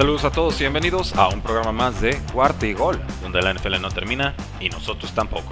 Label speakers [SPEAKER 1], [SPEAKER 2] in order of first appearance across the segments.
[SPEAKER 1] Saludos a todos y bienvenidos a un programa más de Cuarta y Gol, donde la NFL no termina y nosotros tampoco.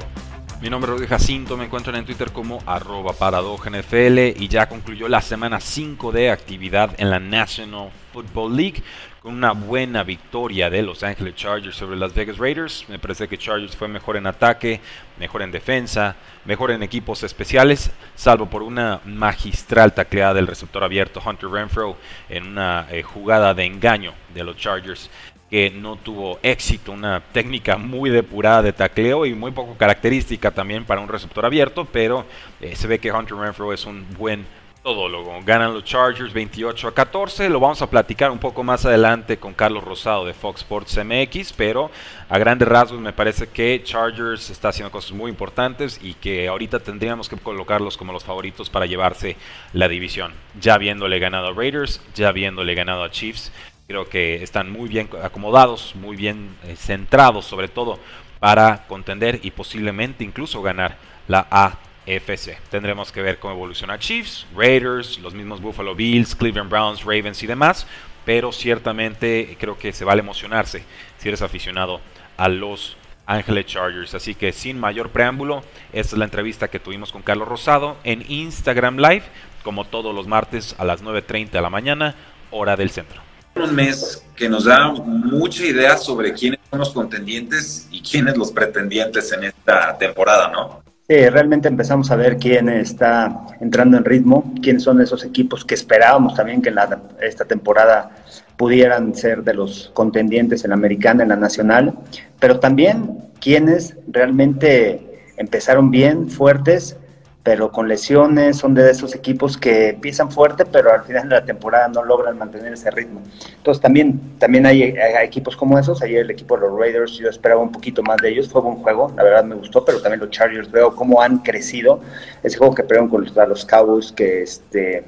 [SPEAKER 1] Mi nombre es Rudy Jacinto, me encuentran en Twitter como arroba NFL y ya concluyó la semana 5 de actividad en la National Football League con una buena victoria de Los Angeles Chargers sobre las Vegas Raiders. Me parece que Chargers fue mejor en ataque, mejor en defensa, mejor en equipos especiales, salvo por una magistral tacleada del receptor abierto Hunter Renfro en una eh, jugada de engaño de los Chargers que no tuvo éxito, una técnica muy depurada de tacleo y muy poco característica también para un receptor abierto, pero eh, se ve que Hunter Renfro es un buen todólogo. Ganan los Chargers 28 a 14. Lo vamos a platicar un poco más adelante con Carlos Rosado de Fox Sports MX, pero a grandes rasgos me parece que Chargers está haciendo cosas muy importantes y que ahorita tendríamos que colocarlos como los favoritos para llevarse la división. Ya habiéndole ganado a Raiders, ya habiéndole ganado a Chiefs, creo que están muy bien acomodados, muy bien eh, centrados sobre todo para contender y posiblemente incluso ganar la A FC. Tendremos que ver cómo evoluciona Chiefs, Raiders, los mismos Buffalo Bills, Cleveland Browns, Ravens y demás, pero ciertamente creo que se vale emocionarse si eres aficionado a los Ángeles Chargers. Así que sin mayor preámbulo, esta es la entrevista que tuvimos con Carlos Rosado en Instagram Live, como todos los martes a las 9.30 de la mañana, hora del centro.
[SPEAKER 2] Un mes que nos da mucha idea sobre quiénes son los contendientes y quiénes los pretendientes en esta temporada, ¿no?
[SPEAKER 3] Sí, realmente empezamos a ver quién está entrando en ritmo, quiénes son esos equipos que esperábamos también que en esta temporada pudieran ser de los contendientes en la americana, en la nacional, pero también quienes realmente empezaron bien, fuertes, pero con lesiones, son de esos equipos que empiezan fuerte, pero al final de la temporada no logran mantener ese ritmo. Entonces también, también hay, equipos como esos, ayer el equipo de los Raiders, yo esperaba un poquito más de ellos, fue buen juego, la verdad me gustó, pero también los Chargers, veo cómo han crecido, ese juego que perdieron con los, Cowboys, que este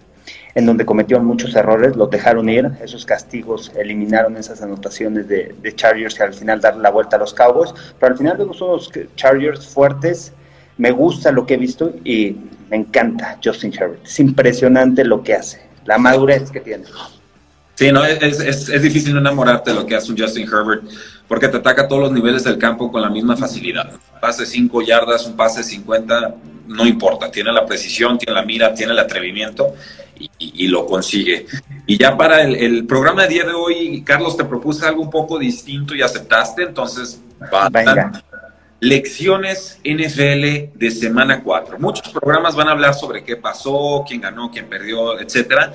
[SPEAKER 3] en donde cometieron muchos errores, los dejaron ir, esos castigos eliminaron esas anotaciones de, de Chargers y al final dar la vuelta a los Cowboys, pero al final vemos unos Chargers fuertes, me gusta lo que he visto y me encanta Justin Herbert. Es impresionante lo que hace, la madurez que tiene.
[SPEAKER 2] Sí, no, es, es, difícil no enamorarte de lo que hace un Justin Herbert porque te ataca a todos los niveles del campo con la misma facilidad. pase 5 yardas, un pase 50, no importa. Tiene la precisión, tiene la mira, tiene el atrevimiento y, lo consigue. Y ya para el, el, programa de día de hoy, Carlos, te propuse algo un poco distinto y aceptaste, entonces va. Venga. Lecciones NFL de semana 4. Muchos programas van a hablar sobre qué pasó, quién ganó, quién perdió, etcétera.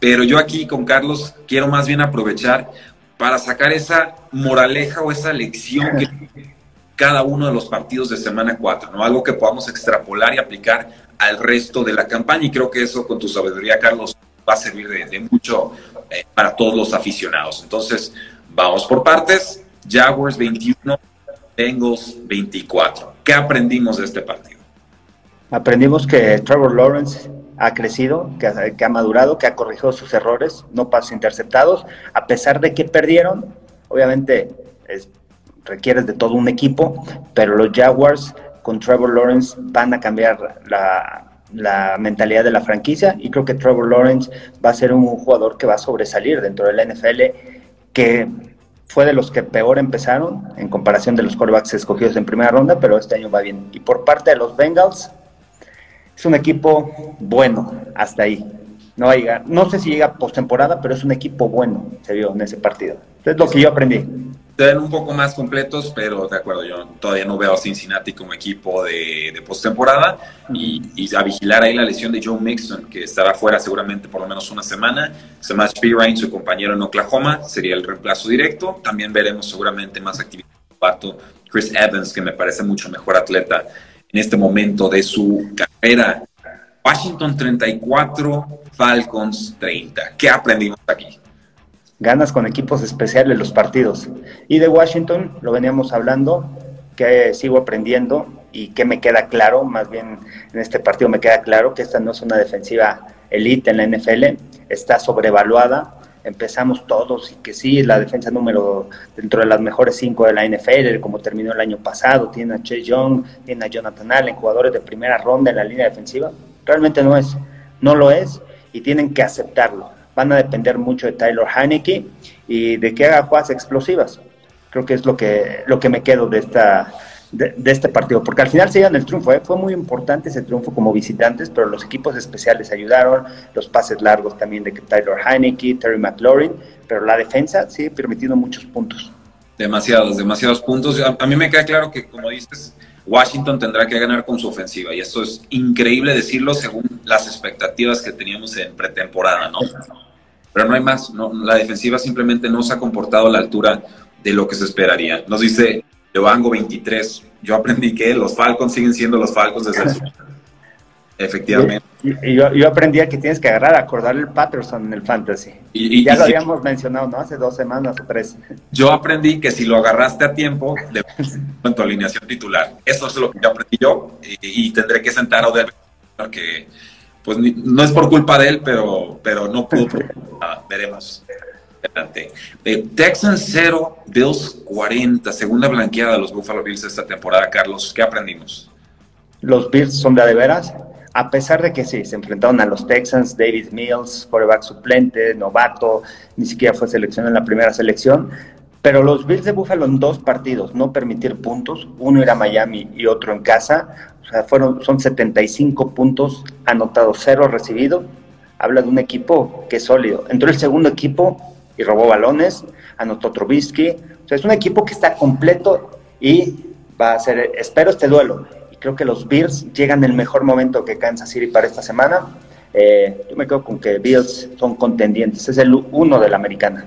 [SPEAKER 2] Pero yo aquí con Carlos quiero más bien aprovechar para sacar esa moraleja o esa lección que cada uno de los partidos de semana 4, ¿no? Algo que podamos extrapolar y aplicar al resto de la campaña. Y creo que eso, con tu sabiduría, Carlos, va a servir de, mucho eh, para todos los aficionados. Entonces, vamos por partes. Jaguars 21, Bengals 24. ¿Qué aprendimos de este partido?
[SPEAKER 3] Aprendimos que Trevor Lawrence ha crecido, que ha, madurado, que ha corregido sus errores, no pasos interceptados, a pesar de que perdieron. Obviamente es, requieres de todo un equipo, pero los Jaguars con Trevor Lawrence van a cambiar la, la mentalidad de la franquicia y creo que Trevor Lawrence va a ser un jugador que va a sobresalir dentro de la NFL, que fue de los que peor empezaron en comparación de los quarterbacks escogidos en primera ronda, pero este año va bien. Y por parte de los Bengals, es un equipo bueno hasta ahí. No, no sé si llega postemporada, pero es un equipo bueno, se vio en ese partido. Es lo que yo aprendí.
[SPEAKER 2] Ven un poco más completos, pero de acuerdo, yo todavía no veo a Cincinnati como equipo de, de postemporada y, y, a vigilar ahí la lesión de Joe Mixon, que estará fuera seguramente por lo menos una semana. Samash Pirine, su compañero en Oklahoma, sería el reemplazo directo. También veremos seguramente más actividad Chris Evans, que me parece mucho mejor atleta en este momento de su carrera. Washington 34, Falcons 30. ¿Qué aprendimos aquí?
[SPEAKER 3] Ganas con equipos especiales los partidos. Y de Washington, lo veníamos hablando, que sigo aprendiendo y que me queda claro, más bien en este partido me queda claro que esta no es una defensiva elite en la NFL, está sobrevaluada. Empezamos todos y que sí, la defensa número dentro de las mejores cinco de la NFL, como terminó el año pasado, tiene a Chase Young, tiene a Jonathan Allen, jugadores de primera ronda en la línea defensiva. Realmente no es, no lo es y tienen que aceptarlo van a depender mucho de Tyler Heineke y de que haga jugadas explosivas. Creo que es lo que, lo que me quedo de, esta, de, este partido, porque al final se llevan el triunfo. ¿eh? Fue muy importante ese triunfo como visitantes, pero los equipos especiales ayudaron, los pases largos también de Tyler Heineke, Terry McLaurin, pero la defensa sigue permitiendo muchos puntos.
[SPEAKER 2] Demasiados, demasiados puntos. A, a mí me queda claro que, como dices, Washington tendrá que ganar con su ofensiva y esto es increíble decirlo según las expectativas que teníamos en pretemporada, ¿no? Pero no hay más. No, la defensiva simplemente no se ha comportado a la altura de lo que se esperaría. Nos dice Levango 23. Yo aprendí que los Falcons siguen siendo los Falcons desde el Efectivamente.
[SPEAKER 3] Y, yo, yo, aprendí que tienes que agarrar, acordar el Patterson en el fantasy. Y, ya lo habíamos mencionado, ¿no? Hace dos semanas o tres.
[SPEAKER 2] Yo aprendí que si lo agarraste a tiempo, de en tu alineación titular. Eso es lo que yo aprendí yo y, tendré que sentar a Odell que pues no es por culpa de él, pero, pero no pudo. Nada, veremos. Eh, Texans 0, Bills 40, segunda blanqueada de los Buffalo Bills esta temporada, Carlos. ¿Qué aprendimos?
[SPEAKER 3] Los Bills son de, veras, a pesar de que sí, se enfrentaron a los Texans, David Mills, quarterback suplente, novato, ni siquiera fue seleccionado en la primera selección, pero los Bills de Buffalo en dos partidos, no permitir puntos, uno era Miami y otro en casa, o sea, fueron, son 75 puntos anotados, cero recibido. Habla de un equipo que es sólido. Entró el segundo equipo y robó balones, anotó Trubisky. O sea, es un equipo que está completo y va a ser, espero este duelo. Y creo que los Bills llegan en el mejor momento que Kansas City para esta semana. Eh, yo me quedo con que Bills son contendientes. Es el uno de la americana.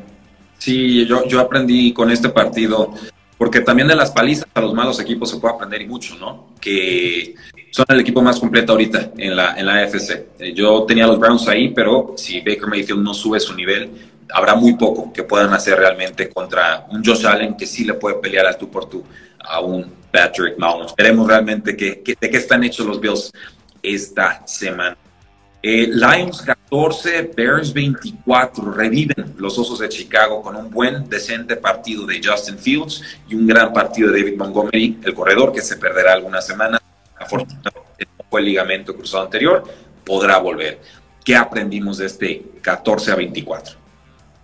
[SPEAKER 2] Sí, yo, yo aprendí con este partido porque también de las palizas a los malos equipos se puede aprender y mucho, ¿no? Que son el equipo más completo ahorita en la, en la AFC. Eh, yo tenía los Browns ahí, pero si Baker Mayfield no sube su nivel, habrá muy poco que puedan hacer realmente contra un Josh Allen que sí le puede pelear al tú por tú a un Patrick Mahomes. Veremos realmente de qué están hechos los Bills esta semana. Eh, Lions 14, Bears 24. Reviven los Osos de Chicago con un buen, decente partido de Justin Fields y un gran partido de David Montgomery, el corredor, que se perderá algunas semanas. Afortunadamente fue el ligamento cruzado anterior, podrá volver. ¿Qué aprendimos de este 14 a 24?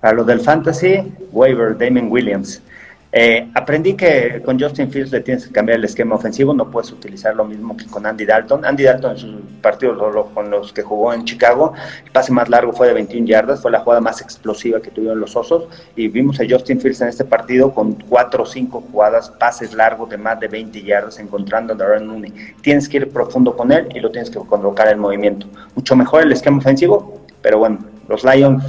[SPEAKER 3] Para lo del fantasy, waiver, Damon Williams. Eh, aprendí que con Justin Fields le tienes que cambiar el esquema ofensivo, no puedes utilizar lo mismo que con Andy Dalton. Andy Dalton en sus partidos con los que jugó en Chicago, el pase más largo fue de 21 yardas, fue la jugada más explosiva que tuvieron los Osos y vimos a Justin Fields en este partido con 4 o 5 jugadas, pases largos de más de 20 yardas encontrando a Darren Mooney. Tienes que ir profundo con él y lo tienes que colocar en movimiento. Mucho mejor el esquema ofensivo, pero bueno, los Lions,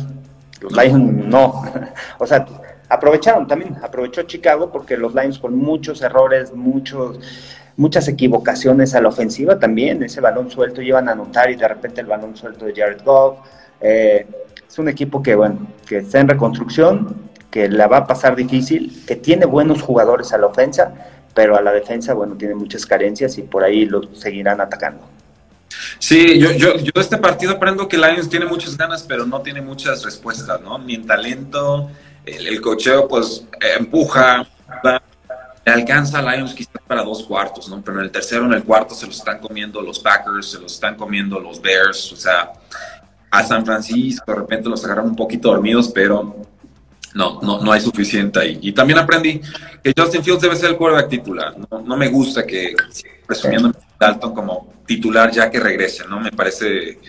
[SPEAKER 3] los Lions no. o sea, aprovecharon también, aprovechó Chicago porque los Lions con muchos errores, muchos, muchas equivocaciones a la ofensiva también, ese balón suelto llevan a anotar y de repente el balón suelto de Jared Goff. Eh, es un equipo que, bueno, que está en reconstrucción, que la va a pasar difícil, que tiene buenos jugadores a la ofensa, pero a la defensa, bueno, tiene muchas carencias y por ahí lo seguirán atacando.
[SPEAKER 2] Sí, yo, yo, yo este partido aprendo que Lions tiene muchas ganas, pero no tiene muchas respuestas, ¿no? Ni en talento, el, cocheo pues empuja, le alcanza a Lions quizás para dos cuartos, ¿no? Pero en el tercero, en el cuarto se los están comiendo los Packers, se los están comiendo los Bears, o sea, a San Francisco de repente los agarran un poquito dormidos, pero no, no, no hay suficiente ahí. Y también aprendí que Justin Fields debe ser el quarterback titular. No, me gusta que presumiendo Dalton como titular ya que regrese, ¿no? Me parece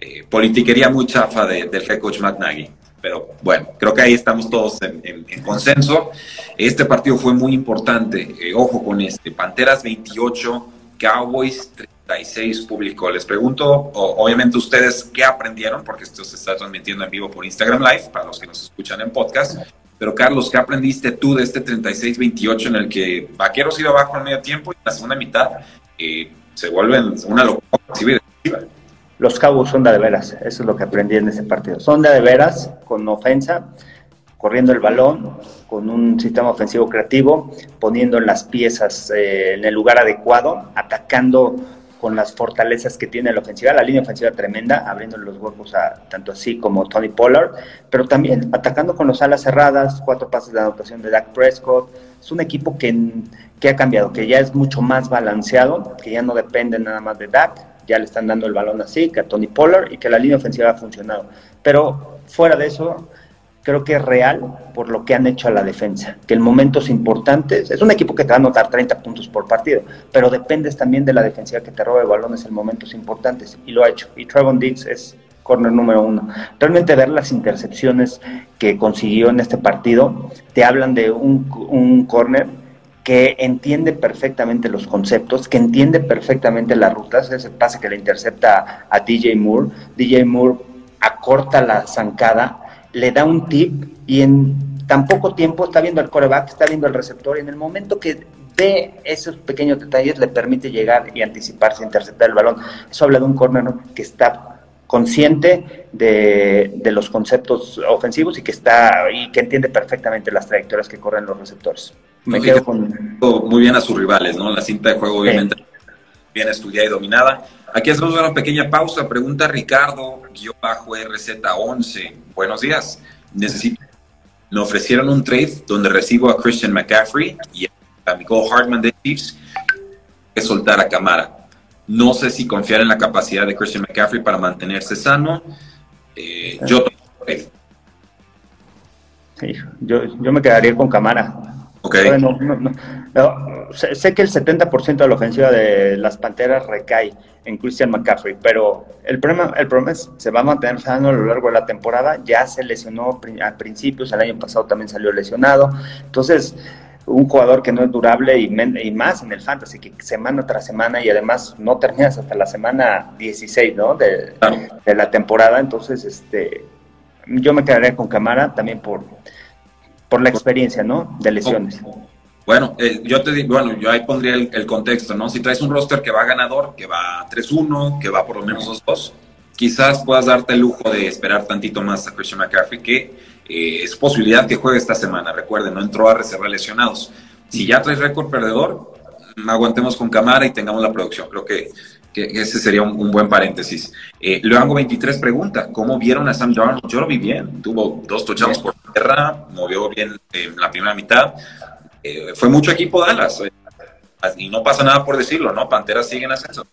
[SPEAKER 2] eh, politiquería muy chafa del head coach Matt Nagy. Pero bueno, creo que ahí estamos todos en, consenso. Este partido fue muy importante, eh, ojo con este, Panteras 28, Cowboys 36 público. Les pregunto, obviamente ustedes, ¿qué aprendieron? Porque esto se está transmitiendo en vivo por Instagram Live, para los que nos escuchan en podcast. Pero Carlos, ¿qué aprendiste tú de este 36-28 en el que Vaqueros iba abajo en medio tiempo y la segunda mitad eh, se vuelven una locura
[SPEAKER 3] los Cabos son de veras, eso es lo que aprendí en ese partido. Son de veras, con ofensa, corriendo el balón, con un sistema ofensivo creativo, poniendo las piezas eh, en el lugar adecuado, atacando con las fortalezas que tiene la ofensiva, la línea ofensiva tremenda, abriendo los huecos a tanto así como Tony Pollard, pero también atacando con los alas cerradas, cuatro pases de anotación de Dak Prescott. Es un equipo que, que ha cambiado, que ya es mucho más balanceado, que ya no depende nada más de Dak, ya le están dando el balón así, que a Tony Pollard y que la línea ofensiva ha funcionado. Pero fuera de eso, creo que es real por lo que han hecho a la defensa, que en momentos importantes, es un equipo que te va a anotar 30 puntos por partido, pero dependes también de la defensiva que te robe balones en momentos importantes, y lo ha hecho. Y Trevon Diggs es corner número uno. Realmente ver las intercepciones que consiguió en este partido, te hablan de un, un corner que entiende perfectamente los conceptos, que entiende perfectamente las rutas, ese pase que le intercepta a DJ Moore, DJ Moore acorta la zancada, le da un tip y en tan poco tiempo está viendo el coreback, está viendo el receptor y en el momento que ve esos pequeños detalles le permite llegar y anticiparse, interceptar el balón. Eso habla de un corner que está consciente de, de, los conceptos ofensivos y que está y que entiende perfectamente las trayectorias que corren los receptores.
[SPEAKER 2] Me quedo con muy bien a sus rivales, ¿no? La cinta de juego obviamente bien estudiada y dominada. Aquí hacemos una pequeña pausa. Pregunta Ricardo RZ11. Buenos días. Necesito. Me ofrecieron un trade donde recibo a Christian McCaffrey y a Nicole Hartman de Chiefs que soltar a Camara. No sé si confiar en la capacidad de Christian McCaffrey para mantenerse sano. Eh, yo,
[SPEAKER 3] yo, yo me quedaría con Camara.
[SPEAKER 2] Okay.
[SPEAKER 3] Bueno, sé, que el 70% de la ofensiva de las Panteras recae en Christian McCaffrey, pero el problema, el problema es se va a mantener sano a lo largo de la temporada. Ya se lesionó a principios, el año pasado también salió lesionado. Entonces, un jugador que no es durable y, y, más en el fantasy, que semana tras semana y además no terminas hasta la semana 16, ¿no? De, de la temporada. Entonces, este, yo me quedaría con Camara también por por la experiencia, ¿no? De lesiones.
[SPEAKER 2] Bueno, eh, yo te digo, bueno, yo ahí pondría el, contexto, ¿no? Si traes un roster que va ganador, que va 3-1, que va por lo menos 2-2, quizás puedas darte el lujo de esperar tantito más a Christian McCaffrey, que eh, es posibilidad que juegue esta semana. Recuerden, no entró a reservar lesionados. Si ya traes récord perdedor, aguantemos con cámara y tengamos la producción. Creo que ese sería un, buen paréntesis. Eh, Luango 23 pregunta, ¿cómo vieron a Sam Darnold? Yo lo vi bien, tuvo dos touchdowns por tierra, movió bien en la primera mitad. Eh, fue mucho equipo Dallas, eh, y no pasa nada por decirlo, ¿no? Panteras siguen ascenso.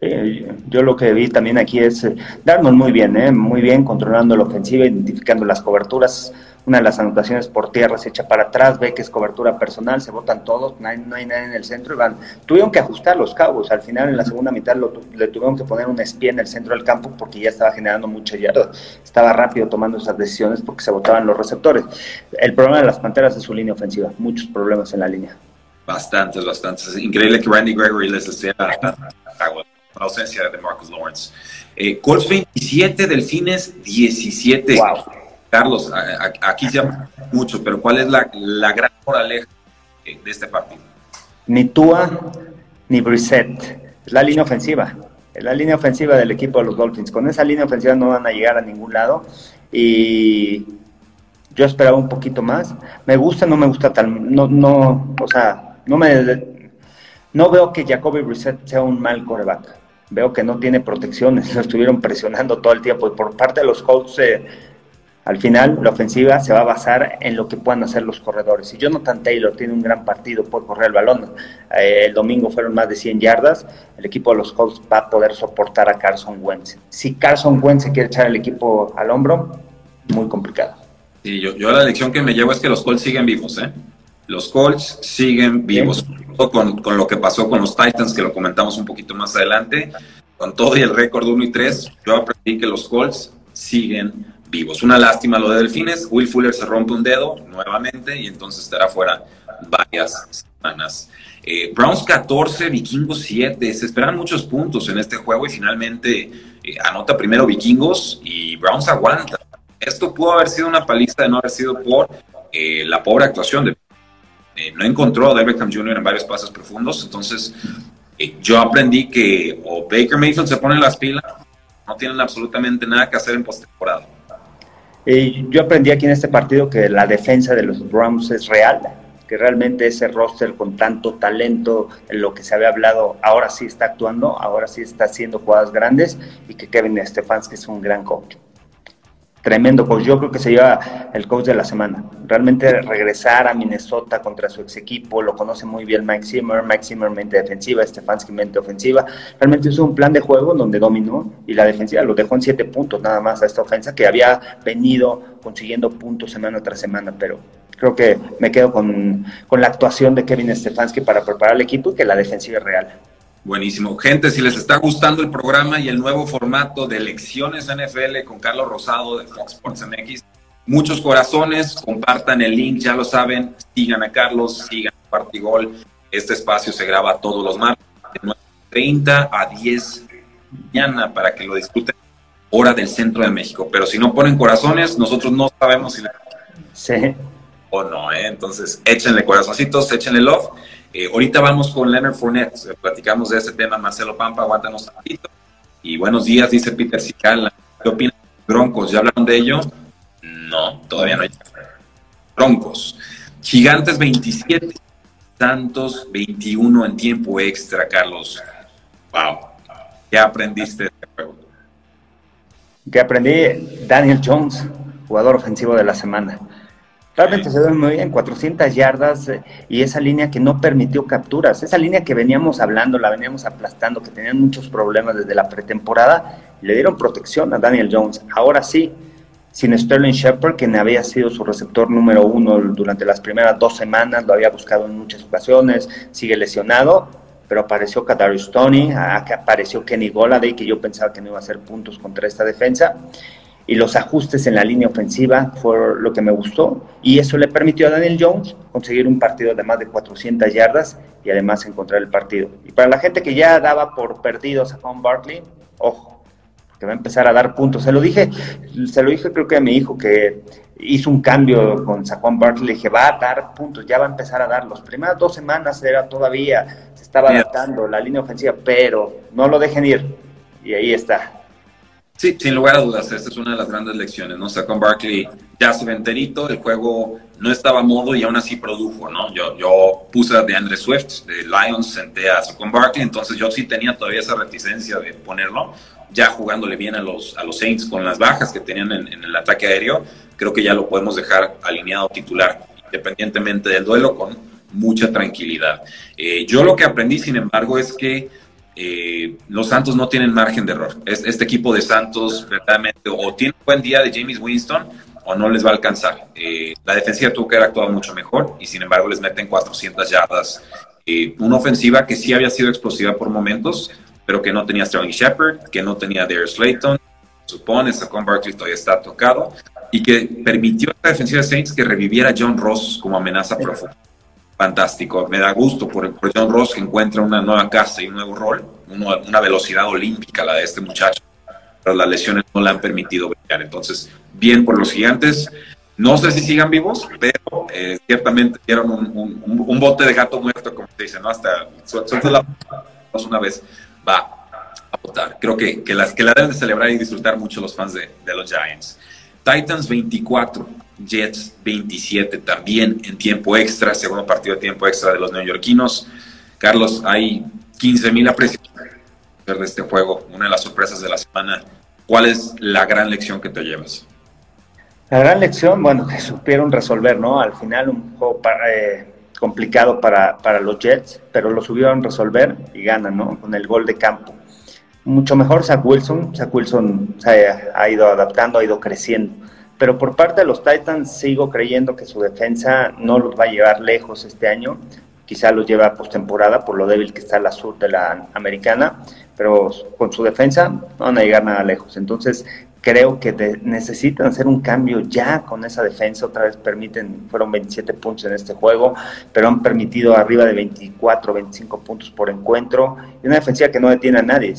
[SPEAKER 3] Yo lo que vi también aquí es eh, Darnold muy bien, ¿eh? muy bien controlando la ofensiva, identificando las coberturas, una de las anotaciones por tierra se echa para atrás, ve que es cobertura personal, se votan todos, no hay, nadie en el centro y van. Tuvieron que ajustar los cabos, al final en la segunda mitad le tuvieron que poner un espía en el centro del campo porque ya estaba generando mucho yarda, estaba rápido tomando esas decisiones porque se votaban los receptores. El problema de las Panteras es su línea ofensiva, muchos problemas en la línea.
[SPEAKER 2] Bastantes, bastantes. Es increíble que Randy Gregory les esté la ausencia de Marcus Lawrence. Eh, Colts 27, Delfines 17. Wow Carlos, aquí se llama mucho, pero ¿cuál es la, la gran moraleja de este partido?
[SPEAKER 3] Ni Tua ni Brissett. Es la línea ofensiva. Es la línea ofensiva del equipo de los Dolphins. Con esa línea ofensiva no van a llegar a ningún lado. Y yo esperaba un poquito más. Me gusta, no me gusta tal. No, no, o sea, no me. No veo que Jacoby Brissett sea un mal coreback. Veo que no tiene protecciones. Lo estuvieron presionando todo el tiempo. Y por parte de los Colts. Eh, al final, la ofensiva se va a basar en lo que puedan hacer los corredores. Si Jonathan Taylor tiene un gran partido, por correr el balón. Eh, el domingo fueron más de 100 yardas. El equipo de los Colts va a poder soportar a Carson Wentz. Si Carson Wentz se quiere echar el equipo al hombro, muy complicado.
[SPEAKER 2] Sí, yo, yo la lección que me llevo es que los Colts siguen vivos, ¿eh? Los Colts siguen vivos. Con, con lo que pasó con los Titans, que lo comentamos un poquito más adelante. Con todo y el récord 1 y 3, yo aprendí que los Colts siguen vivos. Una lástima lo de Delfines. Will Fuller se rompe un dedo nuevamente y entonces estará fuera varias semanas. Eh, Browns 14, Vikingos 7. Se esperan muchos puntos en este juego y finalmente eh, anota primero Vikingos y Browns aguanta. Esto pudo haber sido una paliza de no haber sido por eh, la pobre actuación de... no encontró a David Jr. en varios pasos profundos, entonces yo aprendí que o Baker Mayfield se pone las pilas, no tienen absolutamente nada que hacer en postemporada.
[SPEAKER 3] yo aprendí aquí en este partido que la defensa de los Browns es real que realmente ese roster con tanto talento, en lo que se había hablado, ahora sí está actuando, ahora sí está haciendo jugadas grandes y que Kevin Stefanski es un gran coach. Tremendo coach, yo creo que se lleva el coach de la semana. Realmente regresar a Minnesota contra su ex equipo, lo conoce muy bien Mike Zimmer, Mike Zimmer mente defensiva, Stefanski mente ofensiva. Realmente es un plan de juego donde dominó y la defensiva lo dejó en siete puntos nada más a esta ofensa que había venido consiguiendo puntos semana tras semana, pero creo que me quedo con, la actuación de Kevin Stefanski para preparar el equipo y que la defensiva es real.
[SPEAKER 2] Buenísimo. Gente, si les está gustando el programa y el nuevo formato de elecciones NFL con Carlos Rosado de Fox Sports MX, muchos corazones, compartan el link, ya lo saben, sigan a Carlos, sigan a Partigol. Este espacio se graba todos los martes de 30 a 10 mañana para que lo disfruten hora del centro de México. Pero si no ponen corazones, nosotros no sabemos si... Sí o no, ¿eh? Entonces, échenle corazoncitos, échenle love. Eh, ahorita vamos con Leonard Fournette, eh, platicamos de ese tema, Marcelo Pampa, aguántanos un ratito. Y buenos días, dice Peter Sical. ¿Qué opinan de Broncos? ¿Ya hablaron de ello? No, todavía no hay. Broncos. Gigantes 27, Santos 21 en tiempo extra, Carlos. Wow. ¿Qué aprendiste de este juego?
[SPEAKER 3] ¿Qué aprendí? Daniel Jones, jugador ofensivo de la semana Realmente se ve muy bien, 400 yardas eh, y esa línea que no permitió capturas, esa línea que veníamos hablando, la veníamos aplastando, que tenían muchos problemas desde la pretemporada, le dieron protección a Daniel Jones. Ahora sí, sin Sterling Shepard, quien había sido su receptor número uno durante las primeras dos semanas, lo había buscado en muchas ocasiones, sigue lesionado, pero apareció Kadarius Tony, apareció Kenny Goladay, que yo pensaba que no iba a hacer puntos contra esta defensa y los ajustes en la línea ofensiva fue lo que me gustó y eso le permitió a Daniel Jones conseguir un partido de más de 400 yardas y además encontrar el partido. Y para la gente que ya daba por perdidos a Juan Barkley, ojo, que va a empezar a dar puntos. Se lo dije, se lo dije creo que a mi hijo que hizo un cambio con Saquon Barkley, le dije, va a dar puntos, ya va a empezar a dar. Las primeras dos semanas era todavía, se estaba adaptando la línea ofensiva, pero no lo dejen ir. Y ahí está.
[SPEAKER 2] Sí, sin lugar a dudas, esta es una de las grandes lecciones, ¿no? con Barkley ya se ve enterito, el juego no estaba a modo y aún así produjo, ¿no? Yo, yo puse de Andre Swift, de Lions, senté a con Barkley, entonces yo sí tenía todavía esa reticencia de ponerlo, ya jugándole bien a los, a los Saints con las bajas que tenían en, el ataque aéreo, creo que ya lo podemos dejar alineado titular, independientemente del duelo, con mucha tranquilidad. Eh, yo lo que aprendí, sin embargo, es que eh, los Santos no tienen margen de error. Este, equipo de Santos verdaderamente o tiene un buen día de James Winston o no les va a alcanzar. Eh, la defensiva tuvo que haber actuado mucho mejor y sin embargo les meten 400 yardas. Eh, una ofensiva que sí había sido explosiva por momentos, pero que no tenía Sterling Shepard, que no tenía Darius Slayton, supone, Saquon Barkley todavía está tocado, y que permitió a la defensiva de Saints que reviviera John Ross como amenaza profunda fantástico. Me da gusto por, John Ross que encuentra una nueva casa y un nuevo rol, una velocidad olímpica la de este muchacho, pero las lesiones no le han permitido brillar. Entonces, bien por los gigantes. No sé si sigan vivos, pero eh, ciertamente dieron un, bote de gato muerto, como se dice, ¿no? Hasta suelta la una vez, va a votar. Creo que, que, las, que la deben de celebrar y disfrutar mucho los fans de los Giants. Titans 24, Jets 27 también en tiempo extra, segundo partido de tiempo extra de los neoyorquinos. Carlos, hay 15 mil apreciaciones de este juego, una de las sorpresas de la semana. ¿Cuál es la gran lección que te llevas?
[SPEAKER 3] La gran lección, bueno, que supieron resolver, ¿no? Al final un juego eh, complicado para, para, los Jets, pero lo supieron resolver y ganan, ¿no? Con el gol de campo. Mucho mejor Zach Wilson. Zach Wilson se ha ido adaptando, ha ido creciendo pero por parte de los Titans sigo creyendo que su defensa no los va a llevar lejos este año. Quizá los lleva a postemporada por lo débil que está la sur de la americana, pero con su defensa no van a llegar nada lejos. Entonces, creo que necesitan hacer un cambio ya con esa defensa. Otra vez permiten, fueron 27 puntos en este juego, pero han permitido arriba de 24, 25 puntos por encuentro. Y una defensiva que no detiene a nadie.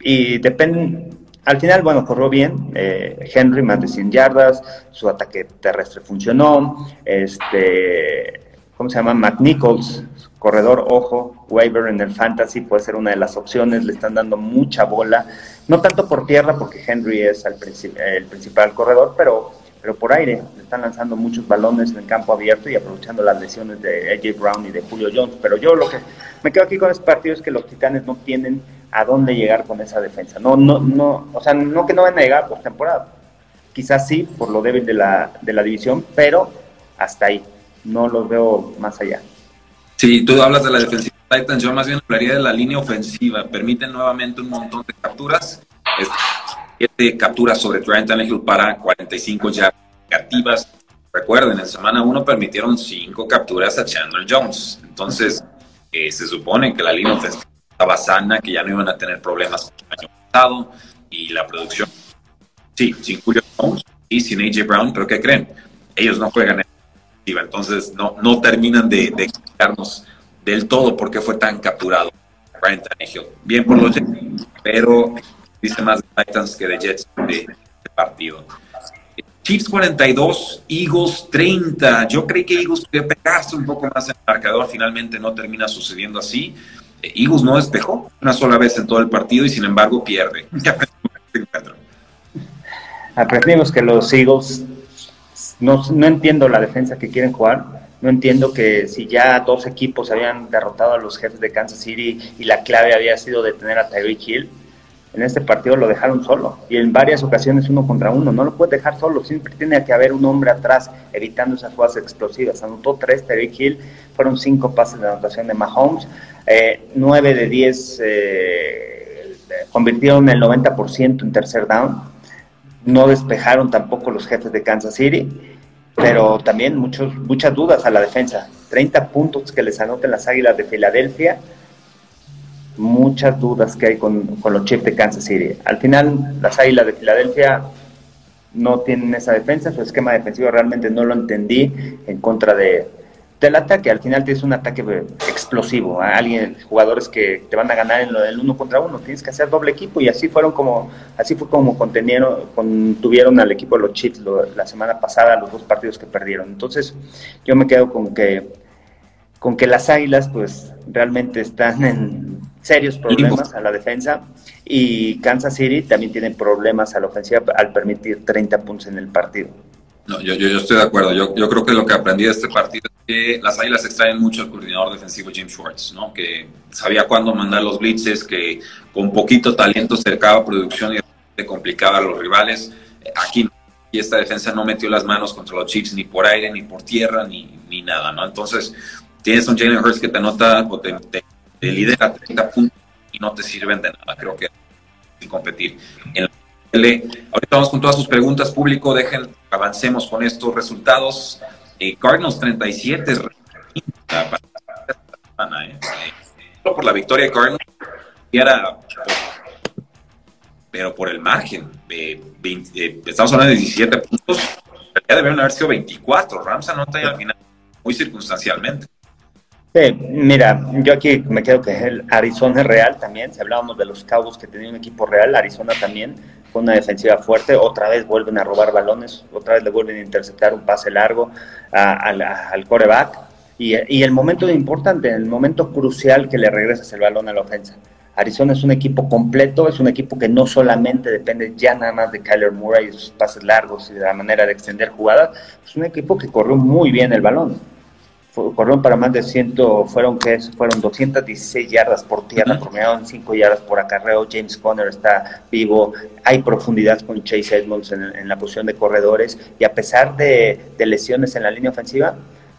[SPEAKER 3] Y dependen, al final, bueno, corrió bien. Eh, Henry más de 100 yardas, su ataque terrestre funcionó. Este, ¿cómo se llama? McNichols, corredor, ojo, waiver en el fantasy puede ser una de las opciones, le están dando mucha bola, no tanto por tierra porque Henry es el, el principal corredor, pero, pero por aire, le están lanzando muchos balones en el campo abierto y aprovechando las lesiones de AJ Brown y de Julio Jones, pero yo lo que me quedo aquí con este partido es que los Titanes no tienen a dónde llegar con esa defensa, no, no, no, o sea, no que no van a llegar por temporada, quizás sí, por lo débil de la, de la división, pero hasta ahí, no los veo más allá.
[SPEAKER 2] Sí, tú hablas de la defensiva de Titans, yo más bien hablaría de la línea ofensiva. Permiten nuevamente un montón de capturas. Siete capturas sobre Trent Tannehill para 45 ya negativas. Recuerden, en semana 1 permitieron cinco capturas a Chandler Jones. Entonces, eh, se supone que la línea ofensiva estaba sana, que ya no iban a tener problemas el año pasado. Y la producción, sí, sin Julio Jones y sin AJ Brown, pero ¿qué creen? Ellos no juegan entonces no, no terminan de, explicarnos del todo por qué fue tan capturado Brian Tannehill. Bien por los Jets, pero dice más de Titans que de Jets de este partido. Chiefs 42, Eagles 30. Yo creí que Eagles podía pegarse un poco más en el marcador, finalmente no termina sucediendo así. Eagles no despejó una sola vez en todo el partido y sin embargo pierde.
[SPEAKER 3] Aprendimos que los Eagles no, no entiendo la defensa que quieren jugar. No entiendo que si ya dos equipos habían derrotado a los jefes de Kansas City y la clave había sido detener a Tyreek Hill, en este partido lo dejaron solo y en varias ocasiones uno contra uno. No lo puedes dejar solo, siempre tiene que haber un hombre atrás evitando esas jugadas explosivas. Anotó tres Tyreek Hill, fueron cinco pases de anotación de Mahomes, eh, nueve de diez eh, convirtieron el 90% en tercer down no despejaron tampoco los jefes de Kansas City, pero también muchos, muchas dudas a la defensa. 30 puntos que les anoten las Águilas de Filadelfia, muchas dudas que hay con, con los Chiefs de Kansas City. Al final, las Águilas de Filadelfia no tienen esa defensa, su esquema defensivo realmente no lo entendí en contra de, del ataque. Al final tienes un ataque explosivo, a alguien, jugadores que te van a ganar en lo del uno contra uno. Tienes que hacer doble equipo y así fueron como, así fue como contenieron, contuvieron al equipo de los Chiefs la semana pasada, los dos partidos que perdieron. Entonces, yo me quedo con que, con que las Águilas, pues, realmente están en serios problemas a la defensa y Kansas City también tiene problemas a la ofensiva al permitir 30 puntos en el partido.
[SPEAKER 2] No, yo, yo, estoy de acuerdo. Yo, yo, creo que lo que aprendí de este partido es que las águilas extraen mucho al coordinador defensivo Jim Schwartz, ¿no? Que sabía cuándo mandar los blitzes, que con poquito talento cercaba producción y complicaba a los rivales. Aquí y esta defensa no metió las manos contra los Chiefs ni por aire, ni por tierra, ni, ni nada, ¿no? Entonces, tienes un Jalen Hurts que te anota o te, te, lidera 30 puntos y no te sirven de nada. Creo que competir. En la Ahorita vamos con todas sus preguntas, público. Dejen, avancemos con estos resultados. Eh, Cardinals 37 eh, por la victoria de Cardinals era pero por el margen eh, estamos hablando de 17 puntos ya debieron haber sido 24 Rams anota al final muy circunstancialmente
[SPEAKER 3] Sí, mira, yo aquí me quedo que el Arizona es real también. Si hablábamos de los Cowboys que tenían un equipo real, Arizona también con una defensiva fuerte. Otra vez vuelven a robar balones, otra vez le vuelven a interceptar un pase largo al coreback. Y, y, el momento importante, el momento crucial que le regresas el balón a la ofensa. Arizona es un equipo completo, es un equipo que no solamente depende ya nada más de Kyler Murray y sus pases largos y de la manera de extender jugadas, es un equipo que corrió muy bien el balón corrieron para más de 100, fueron que fueron 216 yardas por tierra, uh 5 yardas por acarreo. James Conner está vivo, hay profundidad con Chase Edmonds en, la posición de corredores. Y a pesar de, lesiones en la línea ofensiva,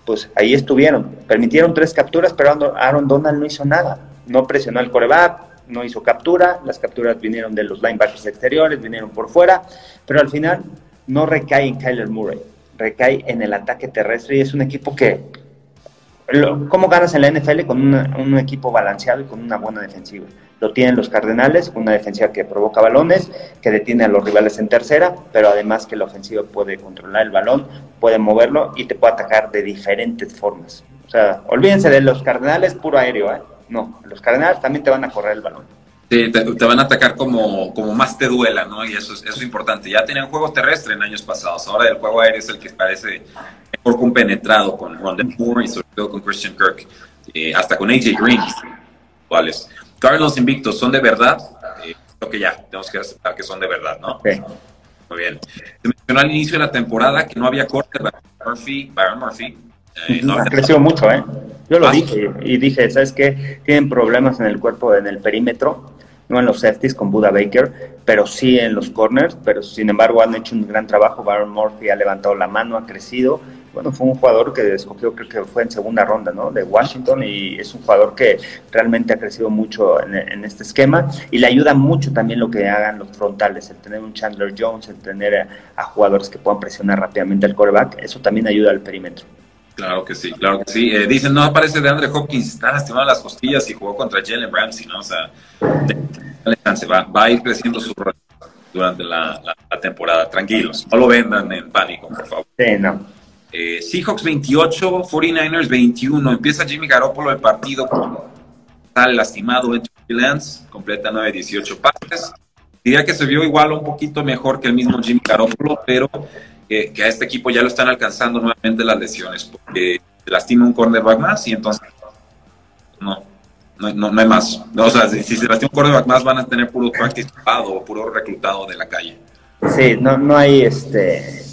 [SPEAKER 3] pues ahí estuvieron. Permitieron tres capturas, pero Aaron Donald no hizo nada. No presionó al coreback, no hizo captura, las capturas vinieron de los linebackers exteriores, vinieron por fuera, pero al final no recae en Kyler Murray, recae en el ataque terrestre y es un equipo que ¿Cómo ganas en la NFL? Con un equipo balanceado y con una buena defensiva. Lo tienen los Cardenales, una defensiva que provoca balones, que detiene a los rivales en tercera, pero además que la ofensiva puede controlar el balón, puede moverlo y te puede atacar de diferentes formas. O sea, olvídense de los Cardenales puro aéreo, ¿eh? No, los Cardenales también te van a correr el balón.
[SPEAKER 2] Sí, te, van a atacar como, como más te duela, ¿no? Y eso es, eso es importante. Ya tenían juego terrestre en años pasados, ahora el juego aéreo es el que parece mejor compenetrado con Rondell Moore y sobre todo con Christian Kirk, eh, hasta con AJ Green, ¿cuáles? Carlos Invictos, ¿son de verdad? Eh, creo que ya, tenemos que aceptar que son de verdad, ¿no?
[SPEAKER 3] Sí.
[SPEAKER 2] Muy bien. Se mencionó al inicio de la temporada que no había corte Murphy, Byron Murphy.
[SPEAKER 3] Eh, no ha crecido mucho, ¿eh? Yo lo dije y dije, ¿sabes qué? Tienen problemas en el cuerpo, en el perímetro, no en los safeties con Buda Baker, pero sí en los corners, pero sin embargo han hecho un gran trabajo. Byron Murphy ha levantado la mano, ha crecido bueno, fue un jugador que escogió, creo que fue en segunda ronda, ¿no? De Washington y es un jugador que realmente ha crecido mucho en, este esquema y le ayuda mucho también lo que hagan los frontales, el tener un Chandler Jones, el tener a, jugadores que puedan presionar rápidamente al quarterback, eso también ayuda al perímetro.
[SPEAKER 2] Claro que sí, claro que sí. Eh, dicen, no aparece de Andre Hopkins, está lastimado las costillas y jugó contra Jalen Ramsey, ¿no? O sea, va, va a ir creciendo su rol durante la, la temporada. Tranquilos, no lo vendan en pánico, por favor.
[SPEAKER 3] Sí, no.
[SPEAKER 2] Eh, Seahawks 28, 49ers 21. Empieza Jimmy Garoppolo el partido tal lastimado en Lance, completa 9-18 pases. Diría que se vio igual un poquito mejor que el mismo Jimmy Garoppolo, pero que a este equipo ya lo están alcanzando nuevamente las lesiones, porque lastima un cornerback más y entonces no, no, no, hay más. o sea, si, se lastima un cornerback más van a tener puro practice o puro reclutado de la calle.
[SPEAKER 3] Sí, no, no hay este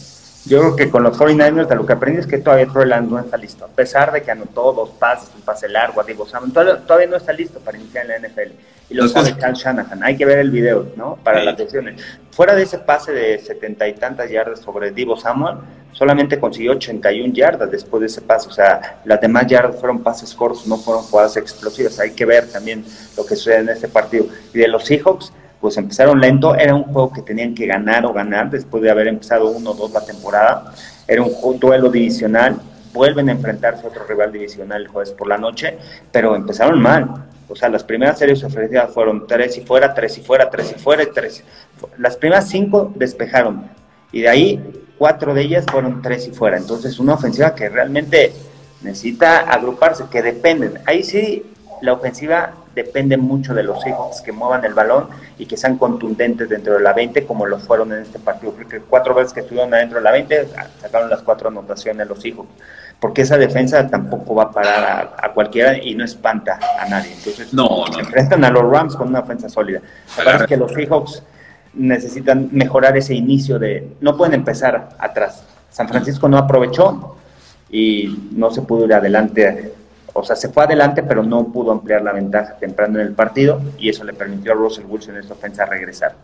[SPEAKER 3] yo creo que con los 49ers de lo que aprendí es que todavía Troy Lance no está listo. A pesar de que anotó dos pases, un pase largo a Diego Samuel, todavía, no está listo para iniciar en la NFL. Y lo sabe Cal Shanahan. Hay que ver el video, ¿no? Para las lesiones. Fuera de ese pase de setenta y tantas yardas sobre Divo Samuel, solamente consiguió 81 yardas después de ese pase. O sea, las demás yardas fueron pases cortos, no fueron jugadas explosivas. Hay que ver también lo que sucede en este partido. Y de los Seahawks, pues empezaron lento, era un juego que tenían que ganar o ganar después de haber empezado uno o dos la temporada, era un duelo divisional, vuelven a enfrentarse a otro rival divisional el jueves por la noche, pero empezaron mal. O sea, las primeras series ofrecidas fueron tres y fuera, tres y fuera, tres y fuera tres. Las primeras cinco despejaron y de ahí cuatro de ellas fueron tres y fuera. Entonces, una ofensiva que realmente necesita agruparse, que dependen. Ahí sí, la ofensiva depende mucho de los hijos que muevan el balón y que sean contundentes dentro de la 20 como lo fueron en este partido. Porque cuatro veces que estuvieron adentro de la 20 sacaron las cuatro anotaciones los hijos. Porque esa defensa tampoco va a parar a, cualquiera y no espanta a nadie. Entonces,
[SPEAKER 2] no,
[SPEAKER 3] se enfrentan a los Rams con una defensa sólida. La que los Seahawks necesitan mejorar ese inicio de... No pueden empezar atrás. San Francisco no aprovechó y no se pudo ir adelante o sea, se fue adelante, pero no pudo ampliar la ventaja temprano en el partido y eso le permitió a Russell Wilson en esta ofensa regresar.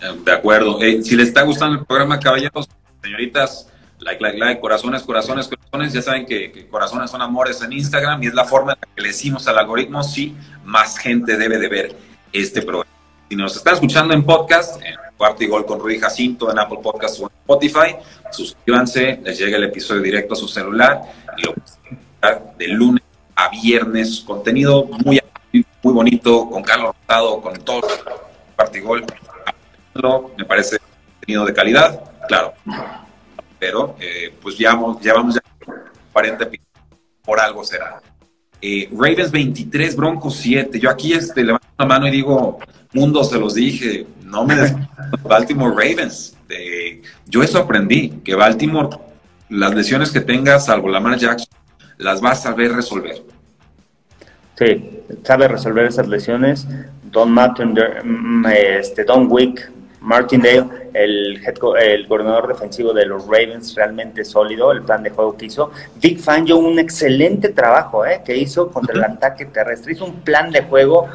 [SPEAKER 2] Eh, de acuerdo. Eh, si les está gustando el programa, caballeros, señoritas, like, like, like, corazones, corazones, corazones. Ya saben que, corazones son amores en Instagram y es la forma en la que le decimos al algoritmo si más gente debe de ver este programa. Si nos están escuchando en podcast, en Cuarto y Gol con Rudy Jacinto, en Apple Podcast o en Spotify, suscríbanse, les llega el episodio directo a su celular y lo de lunes viernes, contenido muy, muy bonito, con Carlos Rosado, con todo Partigol. Me parece contenido de calidad, claro. Pero eh, pues ya, ya vamos ya 40 por algo será. Eh, Ravens 23, Broncos 7. Yo aquí este, levanto la mano y digo, mundo, se los dije, no me des Baltimore Ravens. yo eso aprendí, que Baltimore, las lesiones que tenga, salvo Lamar Jackson, las va a saber resolver.
[SPEAKER 3] Sabe resolver esas lesiones. Don Martin, mm, este, Don Wick, Martindale, el, el gobernador defensivo de los Ravens, realmente sólido, el plan de juego que hizo. Vic Fangio, un excelente trabajo eh, que hizo contra el ataque terrestre. Hizo un plan de juego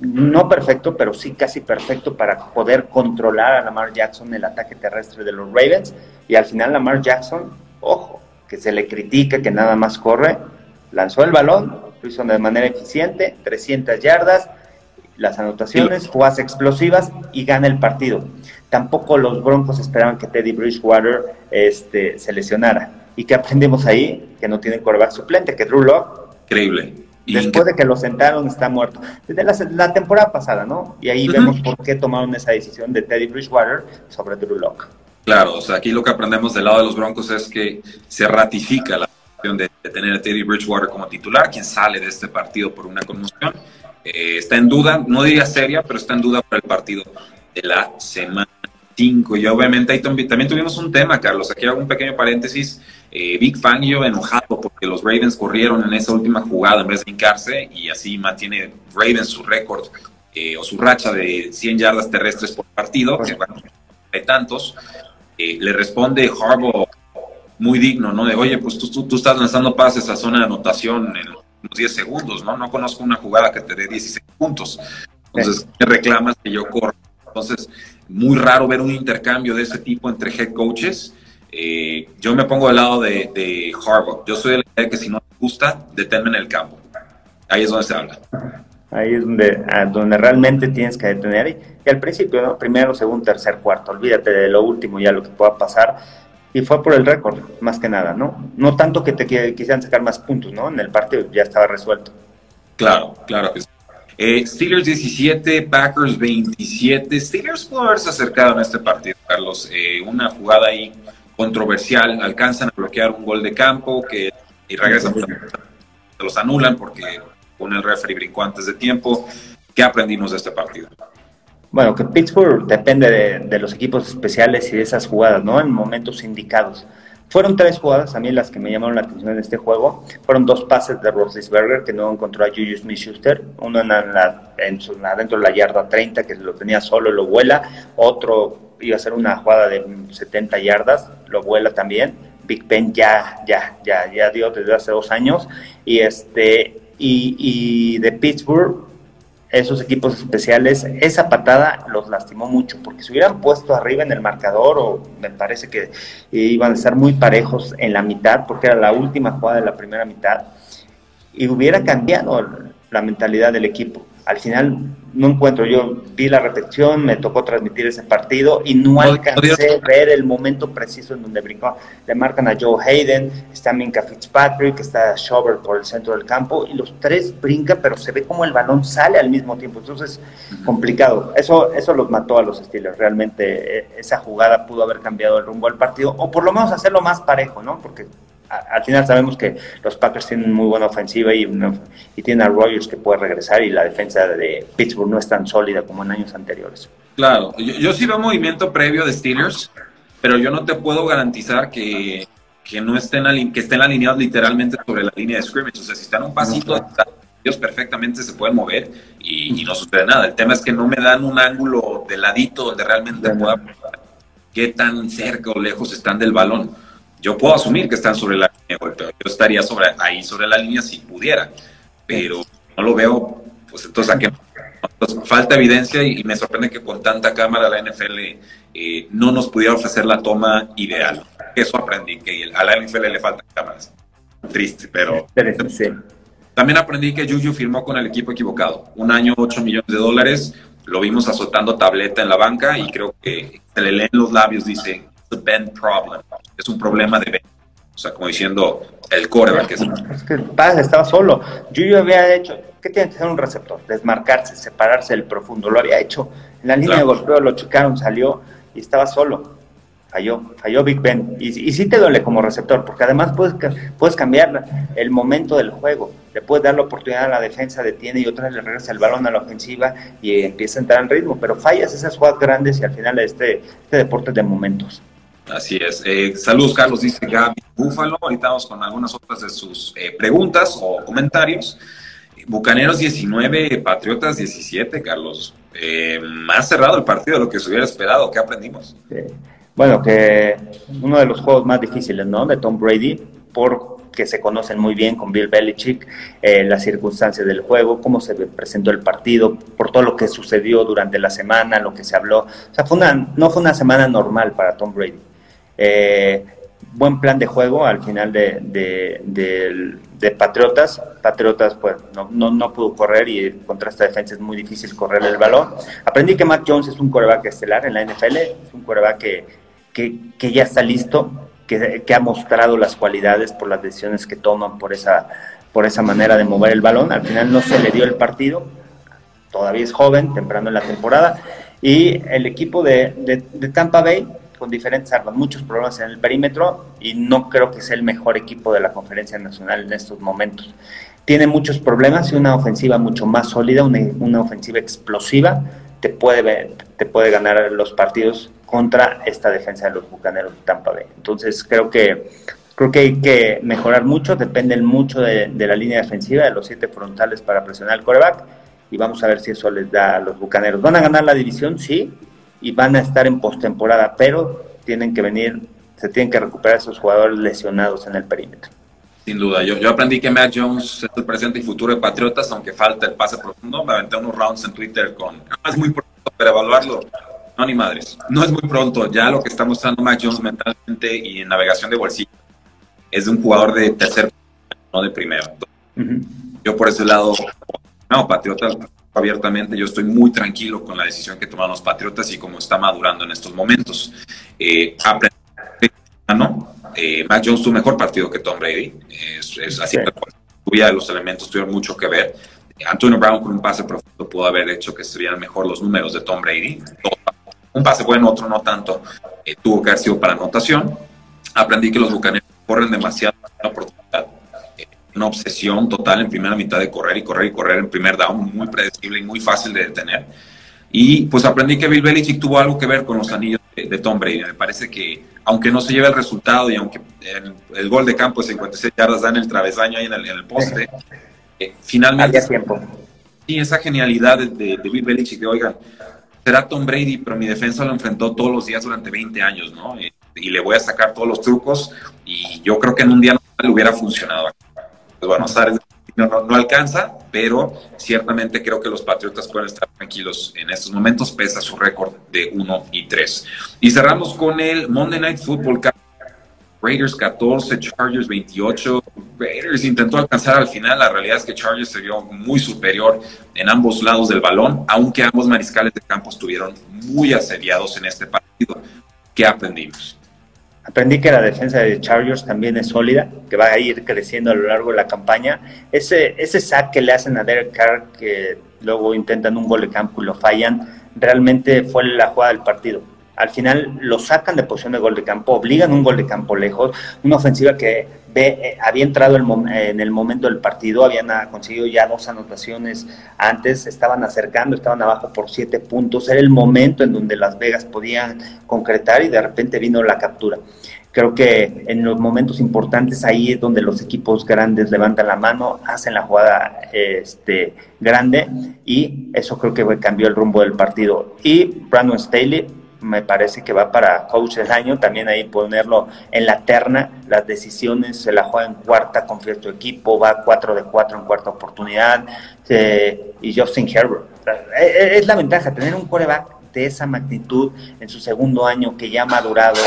[SPEAKER 3] no perfecto, pero sí casi perfecto para poder controlar a Lamar Jackson el ataque terrestre de los Ravens. Y al final Lamar Jackson, ojo, que se le critica que nada más corre, lanzó el balón, lo hizo de manera eficiente, 300 yardas, las anotaciones, jugadas explosivas y gana el partido. Tampoco los Broncos esperaban que Teddy Bridgewater este, se lesionara. ¿Y qué aprendimos ahí? Que no tienen quarterback suplente, que Drew Locke.
[SPEAKER 2] Increíble.
[SPEAKER 3] Después de que lo sentaron, está muerto. Desde la, temporada pasada, ¿no? Y ahí vemos por qué tomaron esa decisión de Teddy Bridgewater sobre Drew Locke.
[SPEAKER 2] Claro, o sea, aquí lo que aprendemos del lado de los Broncos es que se ratifica la de, tener a Teddy Bridgewater como titular, quien sale de este partido por una conmoción. Eh, está en duda, no diría seria, pero está en duda para el partido de la semana 5. Y obviamente ahí también tuvimos un tema, Carlos. Aquí hago un pequeño paréntesis. Eh, Big Fan y yo enojado porque los Ravens corrieron en esa última jugada en vez de hincarse y así mantiene Ravens su récord eh, o su racha de 100 yardas terrestres por partido, que bueno, hay tantos. Eh, le responde Harbaugh muy digno, ¿no? De, oye, pues tú, tú, estás lanzando pases a zona de anotación en unos 10 segundos, ¿no? No conozco una jugada que te dé 16 puntos. Entonces, ¿qué reclamas que yo corro? Entonces, muy raro ver un intercambio de ese tipo entre head coaches. Eh, yo me pongo del lado de, de Harbaugh. Yo soy de la idea que si no te gusta, deténme en el campo. Ahí es donde se habla.
[SPEAKER 3] Ahí es donde, donde realmente tienes que detener. Y, al principio, ¿no? Primero, segundo, tercer, cuarto. Olvídate de lo último, ya lo que pueda pasar. Y fue por el récord, más que nada, ¿no? No tanto que te quisieran sacar más puntos, ¿no? En el partido ya estaba resuelto.
[SPEAKER 2] Claro, claro que sí. Eh, Steelers 17, Packers 27. Steelers pudo haberse acercado en este partido, Carlos. Eh, una jugada ahí controversial. Alcanzan a bloquear un gol de campo que y regresan, los anulan porque con el referee brincó antes de tiempo. ¿Qué aprendimos de este partido?
[SPEAKER 3] Bueno, que Pittsburgh depende de, los equipos especiales y de esas jugadas, ¿no? En momentos indicados. Fueron tres jugadas a mí las que me llamaron la atención en este juego. Fueron dos pases de Roethlisberger que no encontró a Julius Smith-Schuster. Uno en la, en dentro de la yarda 30 que lo tenía solo, lo vuela. Otro iba a ser una jugada de 70 yardas, lo vuela también. Big Ben ya, ya, ya, ya dio desde hace dos años. Y este y, y de Pittsburgh esos equipos especiales, esa patada los lastimó mucho, porque si hubieran puesto arriba en el marcador, o me parece que iban a estar muy parejos en la mitad, porque era la última jugada de la primera mitad, y hubiera cambiado la mentalidad del equipo. Al final no encuentro. Yo vi la repetición, me tocó transmitir ese partido y no alcancé a ver el momento preciso en donde brincó. Le marcan a Joe Hayden, está Minka Fitzpatrick, está Shover por el centro del campo y los tres brincan, pero se ve como el balón sale al mismo tiempo. Entonces, complicado. Eso, eso los mató a los Steelers. Realmente e, esa jugada pudo haber cambiado el rumbo del partido o por lo menos hacerlo más parejo, ¿no? Porque al final sabemos que los Packers tienen muy buena ofensiva y, y tienen a Rogers que puede regresar y la defensa de Pittsburgh no es tan sólida como en años anteriores.
[SPEAKER 2] Claro, yo, sí veo movimiento previo de Steelers, pero yo no te puedo garantizar que, que no estén, que estén alineados literalmente sobre la línea de scrimmage. O sea, si están un pasito, ellos perfectamente se pueden mover y, no sucede nada. El tema es que no me dan un ángulo de ladito donde realmente pueda qué tan cerca o lejos están del balón yo puedo asumir que están sobre la línea Yo estaría sobre, ahí sobre la línea si pudiera, pero no lo veo. Pues entonces, ¿a qué? falta evidencia y, me sorprende que con tanta cámara la NFL eh, no nos pudiera ofrecer la toma ideal. Eso aprendí, que a la NFL le faltan cámaras. Triste, pero... También aprendí que Juju firmó con el equipo equivocado. Un año, 8 millones de dólares. Lo vimos azotando tableta en la banca y creo que se le leen los labios, dice, Ben problem. Es un problema de Ben. O sea, como diciendo el coreback.
[SPEAKER 3] Es, que estaba solo. Yo, yo había hecho, ¿qué tiene que hacer un receptor? Desmarcarse, separarse del profundo. Lo había hecho. En la línea de golpeo lo chocaron, salió y estaba solo. Falló, falló Big Ben. Y, y sí te duele como receptor, porque además puedes, puedes cambiar el momento del juego. Le puedes dar la oportunidad a la defensa, detiene y otra vez le regresa el balón a la ofensiva y empieza a entrar en ritmo. Pero fallas esas jugadas grandes y al final este, este deporte es de momentos.
[SPEAKER 2] Así es. Eh, saludos, Carlos, dice Gaby Búfalo. Ahorita vamos con algunas otras de sus eh, preguntas o comentarios. Bucaneros 19, Patriotas 17, Carlos. Eh, más cerrado el partido de lo que se hubiera esperado. ¿Qué aprendimos?
[SPEAKER 3] Bueno, que uno de los juegos más difíciles, ¿no? De Tom Brady, porque se conocen muy bien con Bill Belichick, eh, las circunstancias del juego, cómo se presentó el partido, por todo lo que sucedió durante la semana, lo que se habló. O sea, fue una, no fue una semana normal para Tom Brady. Eh, buen plan de juego al final de, Patriotas. Patriotas pues no, no, no, pudo correr y contra esta defensa es muy difícil correr el balón. Aprendí que Mac Jones es un coreback estelar en la NFL, es un coreback que, que, ya está listo, que, que, ha mostrado las cualidades por las decisiones que toman, por esa, por esa manera de mover el balón. Al final no se le dio el partido, todavía es joven, temprano en la temporada, y el equipo de, de Tampa Bay con diferentes armas, muchos problemas en el perímetro y no creo que sea el mejor equipo de la conferencia nacional en estos momentos. Tiene muchos problemas y una ofensiva mucho más sólida, una, una ofensiva explosiva, te puede, te puede ganar los partidos contra esta defensa de los Bucaneros de Tampa Bay. Entonces creo que creo que hay que mejorar mucho, depende mucho de, de, la línea defensiva, de los siete frontales para presionar el coreback y vamos a ver si eso les da a los Bucaneros. ¿Van a ganar la división? Sí, y van a estar en postemporada, pero tienen que venir, se tienen que recuperar esos jugadores lesionados en el perímetro.
[SPEAKER 2] Sin duda, yo, yo aprendí que Matt Jones es el presente y futuro de Patriotas, aunque falta el pase profundo. Me aventé unos rounds en Twitter con. No es muy pronto para evaluarlo. No, ni madres. No es muy pronto. Ya lo que está mostrando Matt Jones mentalmente y en navegación de bolsillo es de un jugador de tercer, no de primero. Uh -huh. Yo por ese lado, no, Patriotas abiertamente, yo estoy muy tranquilo con la decisión que tomaron los Patriotas y cómo está madurando en estos momentos. Eh, ¿no? eh, Mac Jones tuvo mejor partido que Tom Brady, es, es así, sí. los elementos tuvieron mucho que ver. Antonio Brown con un pase profundo pudo haber hecho que estuvieran mejor los números de Tom Brady. Un pase bueno, otro no tanto, eh, tuvo que haber sido para anotación. Aprendí que los bucaneros corren demasiado la oportunidad una obsesión total en primera mitad de correr y correr y correr en primer down, muy predecible y muy fácil de detener. Y pues aprendí que Bill Belichick tuvo algo que ver con los anillos de, de Tom Brady. Me parece que, aunque no se lleve el resultado y aunque el, el gol de campo de 56 yardas da en el travesaño ahí en el, en el poste, eh, finalmente.
[SPEAKER 3] Había tiempo.
[SPEAKER 2] Y esa genialidad de, de, de Bill Belichick de, oigan, será Tom Brady, pero mi defensa lo enfrentó todos los días durante 20 años, ¿no? Y, y le voy a sacar todos los trucos y yo creo que en un día no le hubiera funcionado pues bueno, no, no, no, alcanza, pero ciertamente creo que los Patriotas pueden estar tranquilos en estos momentos, pese a su récord de 1 y 3. Y cerramos con el Monday Night Football Raiders 14, Chargers 28. Raiders intentó alcanzar al final. La realidad es que Chargers se vio muy superior en ambos lados del balón, aunque ambos mariscales de campo estuvieron muy asediados en este partido. ¿Qué aprendimos?
[SPEAKER 3] Aprendí que la defensa de Chargers también es sólida, que va a ir creciendo a lo largo de la campaña. Ese, ese sack que le hacen a Derek Carr, que luego intentan un gol de campo y lo fallan, realmente fue la jugada del partido. Al final lo sacan de posición de gol de campo, obligan un gol de campo lejos, una ofensiva que ve, eh, había entrado el en el momento del partido, habían conseguido ya dos anotaciones antes, estaban acercando, estaban abajo por siete puntos, era el momento en donde Las Vegas podían concretar y de repente vino la captura. Creo que en los momentos importantes ahí es donde los equipos grandes levantan la mano, hacen la jugada este, grande y eso creo que cambió el rumbo del partido. Y Brandon Staley me parece que va para coach del año, también ahí ponerlo en la terna, las decisiones, se la juega en cuarta, confía en tu equipo, va 4 de 4 en cuarta oportunidad, eh, y Justin Herbert. Es la ventaja, tener un coreback de esa magnitud en su segundo año que ya ha madurado,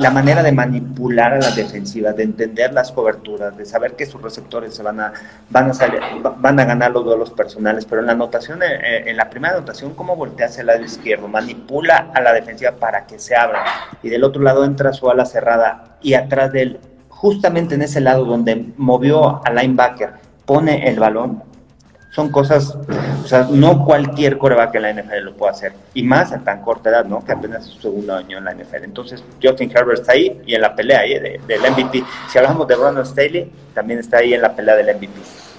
[SPEAKER 3] la manera de manipular a la defensiva, de entender las coberturas, de saber que sus receptores se van a, van a, salir, van a ganar los duelos personales, pero en la anotación, en la primera anotación, cómo voltea hacia el lado izquierdo, manipula a la defensiva para que se abra, y del otro lado entra su ala cerrada, y atrás de él, justamente en ese lado donde movió al linebacker, pone el balón, son cosas, o sea, no cualquier coreback en la NFL lo puede hacer, y más a tan corta edad, ¿no? Que apenas es su segundo año en la NFL. Entonces, Justin Herbert está ahí y en la pelea ahí de, del MVP. Si hablamos de Brandon Staley, también está ahí en la pelea del MVP.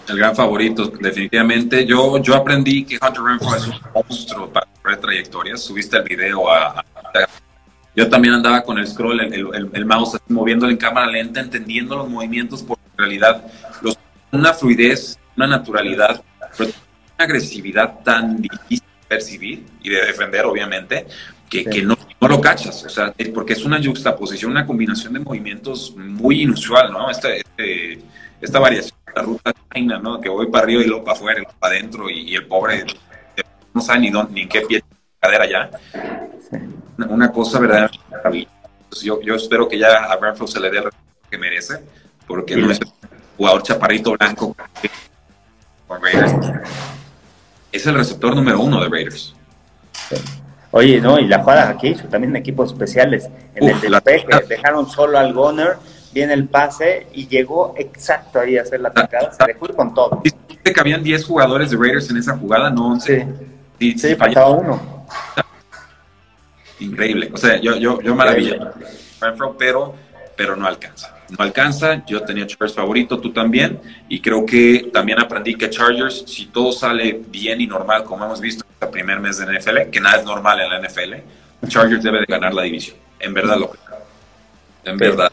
[SPEAKER 2] El gran favorito, definitivamente. Yo, yo aprendí que Hunter Renfro es un monstruo para trayectorias. Subiste el video a, a yo también andaba con el scroll, el, el, el mouse moviéndolo en cámara lenta, entendiendo los movimientos, porque en realidad los, una fluidez, una naturalidad pero una agresividad tan difícil de percibir y de defender, obviamente, que, sí. que no, no, lo cachas, o sea, porque es una juxtaposición, una combinación de movimientos muy inusual, ¿no? Este, este, esta variación de la ruta china, ¿no? Que voy para arriba y luego para afuera y luego para adentro y, y, el pobre no sabe ni, dónde, ni en qué pie cadera ya. Sí. Una, una, cosa verdaderamente maravillosa. Yo, yo espero que ya a Bradford se le dé el que merece, porque sí. no es el jugador chaparrito blanco Raiders. Es el receptor número uno de Raiders.
[SPEAKER 3] Sí. Oye, no, y la jugada aquí, también equipos especiales. En el despeje, dejaron solo al Goner, viene el pase y llegó exacto ahí a hacer la atacada. Se dejó con todo.
[SPEAKER 2] ¿Viste que habían 10 jugadores de Raiders en esa jugada? No 11.
[SPEAKER 3] Sí, sí, faltaba uno.
[SPEAKER 2] Increíble. O sea, yo, yo, yo maravilla. Pero, pero no alcanza. No alcanza. Yo tenía Chargers favorito, tú también. Y creo que también aprendí que Chargers, si todo sale bien y normal, como hemos visto en este primer mes de NFL, que nada es normal en la NFL, Chargers debe de ganar la división. En verdad lo creo. En verdad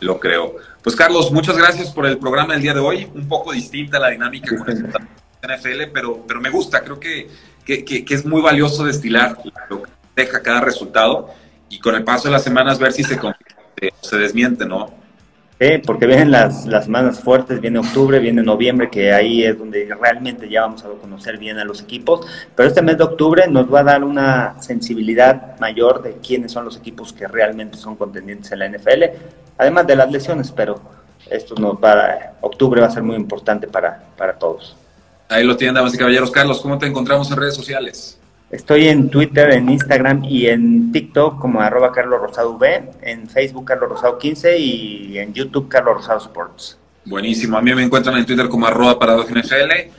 [SPEAKER 2] lo creo. Pues Carlos, muchas gracias por el programa del día de hoy. Un poco distinta la dinámica con el NFL, pero, pero me gusta. Creo que, que, que es muy valioso destilar lo que deja cada resultado y con el paso de las semanas ver si se, se desmiente, ¿no?
[SPEAKER 3] Sí, porque vienen las, las semanas fuertes, viene octubre, viene noviembre, que ahí es donde realmente ya vamos a conocer bien a los equipos, pero este mes de octubre nos va a dar una sensibilidad mayor de quiénes son los equipos que realmente son contendientes en la NFL, además de las lesiones, pero esto nos va, octubre va a ser muy importante para, para todos.
[SPEAKER 2] Ahí lo tienen, damas y caballeros. Carlos, ¿cómo te encontramos en redes sociales?
[SPEAKER 3] Estoy en Twitter, en Instagram y en TikTok como arroba Carlos Rosado V, en Facebook Carlos Rosado 15 y en YouTube Carlos Rosado Sports.
[SPEAKER 2] Buenísimo, a mí me encuentran en Twitter como arroba NFL